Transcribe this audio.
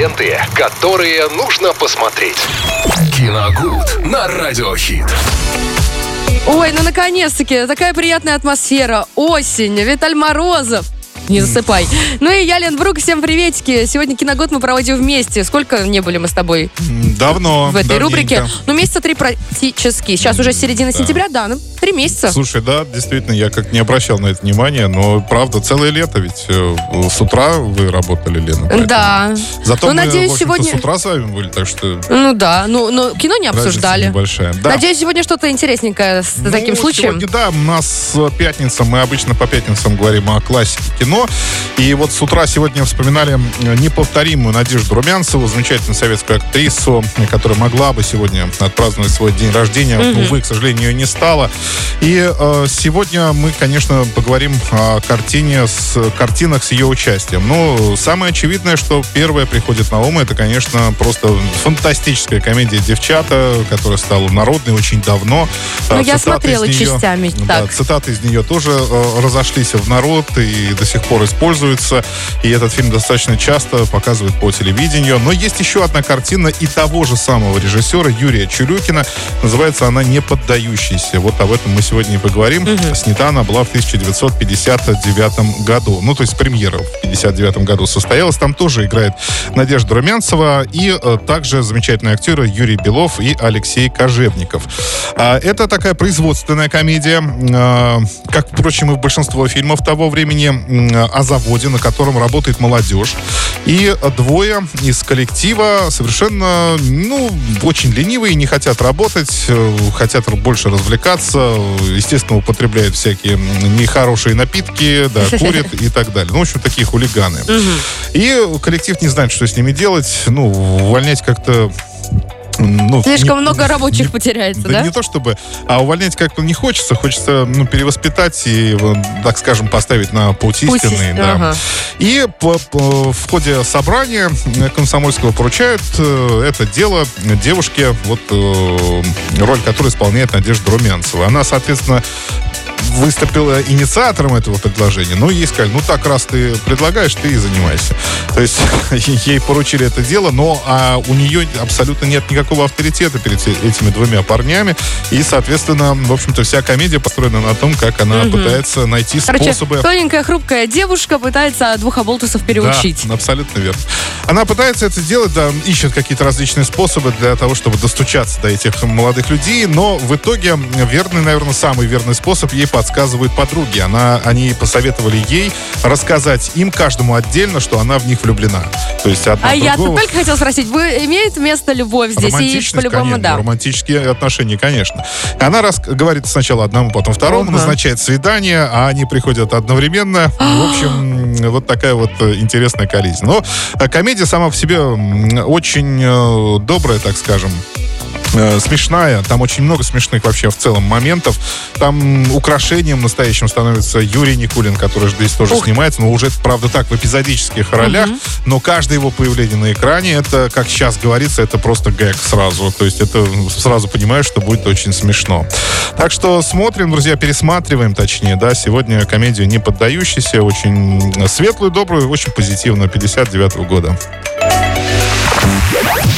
Ленты, которые нужно посмотреть. Киногуд на Радиохит. Ой, ну наконец-таки, такая приятная атмосфера. Осень, Виталь Морозов. Не засыпай. Ну и я, Лен Брук, всем приветики. Сегодня киногод мы проводим вместе. Сколько не были мы с тобой Давно. в этой давненько. рубрике? Ну, месяца три практически. Сейчас уже середина сентября, да, ну, три месяца. Слушай, да, действительно, я как не обращал на это внимания, но правда, целое лето ведь э, с утра вы работали, Лена. поэтому- Да. Зато Ну, мы, надеюсь, сегодня- с утра с вами были, так что Ну да, ну, но кино не обсуждали. небольшая. Да. Надеюсь, сегодня что-то интересненькое с Ну, таким случаем. Сегодня, да, у нас э, пятница, мы обычно по пятницам говорим о классике кино. И вот с утра сегодня вспоминали э, неповторимую Надежду Румянцеву, замечательную советскую актрису, которая могла бы сегодня отпраздновать свой день рождения. Но, увы, к сожалению, ее не стало. И э, сегодня мы, конечно, поговорим о картине с, картинах с ее участием. Ну, самое очевидное, что первое приходит на ум, это, конечно, просто фантастическая комедия «Девчата», которая стала народной очень давно. Ну, я смотрела неё- частями, Да, так. цитаты из нее тоже э, разошлись в народ и до сих пор используются. И этот фильм достаточно часто показывают по телевидению. Но есть еще одна картина и того же самого режиссера Юрия Чулюкина. Называется она «Не поддающийся». Вот об этом мы сегодня и поговорим. Снята она была в 1959 году. Ну, то есть премьера в 1959 году состоялась. Там тоже играет Надежда Румянцева и э, также замечательные актеры Юрий Белов и Алексей Кожевников. А, Это такая производственная комедия, э, как, впрочем, и в большинство фильмов того времени, о заводе, на котором работает молодежь. И двое из коллектива совершенно, ну, очень ленивые, не хотят работать, э, хотят больше развлекаться, естественно, употребляют всякие нехорошие напитки, да, курят и так далее. Ну, в общем, такие хулиганы. И коллектив не знает, что с ними делать. Ну, увольнять как-то ну, Слишком не- много рабочих потеряется, да? не то чтобы, а увольнять как-то не хочется, хочется ну, перевоспитать и, так скажем, поставить на путь истинный. есть- да. ага. И по- по- в ходе собрания комсомольского поручают э, это дело девушке, вот э, роль которой исполняет Надежда Румянцева. Она, соответственно, выступила инициатором этого предложения. Ну, ей сказали, ну так, раз ты предлагаешь, ты и занимайся. То есть ей поручили это дело, но а у нее абсолютно нет никакого авторитета перед э- этими двумя парнями. И, соответственно, в общем-то, вся комедия построена на том, как она пытается найти Короче, способы... тоненькая, хрупкая девушка пытается двух оболтусов переучить. Да, абсолютно верно. Она пытается это сделать, да, ищет какие-то различные способы для того, чтобы достучаться до этих молодых людей, но в итоге верный, наверное, самый верный способ ей подсказывают подруги. Она, они посоветовали ей рассказать им каждому отдельно, что она в них влюблена. То есть одна А в я только хотела спросить, вы имеет место любовь здесь? И по-любому, да. романтические отношения, конечно. Она рас... говорит сначала одному, потом второму, Ага. назначает свидание, а они приходят одновременно. В общем, вот такая вот э, интересная коллизия. Но э, комедия сама по себе очень э, добрая, так скажем э, смешная. Там очень много смешных вообще в целом моментов. Там украшением настоящим становится Юрий Никулин, который здесь тоже Ух. снимается, но уже, правда, так, в эпизодических ролях. Но каждое его появление на экране, это, как сейчас говорится, это просто гэг сразу. То есть это сразу понимаешь, что будет очень смешно. Так что смотрим, друзья, пересматриваем, точнее, да, сегодня комедию «Не поддающийся», очень светлую, добрую, очень позитивную, 59 года.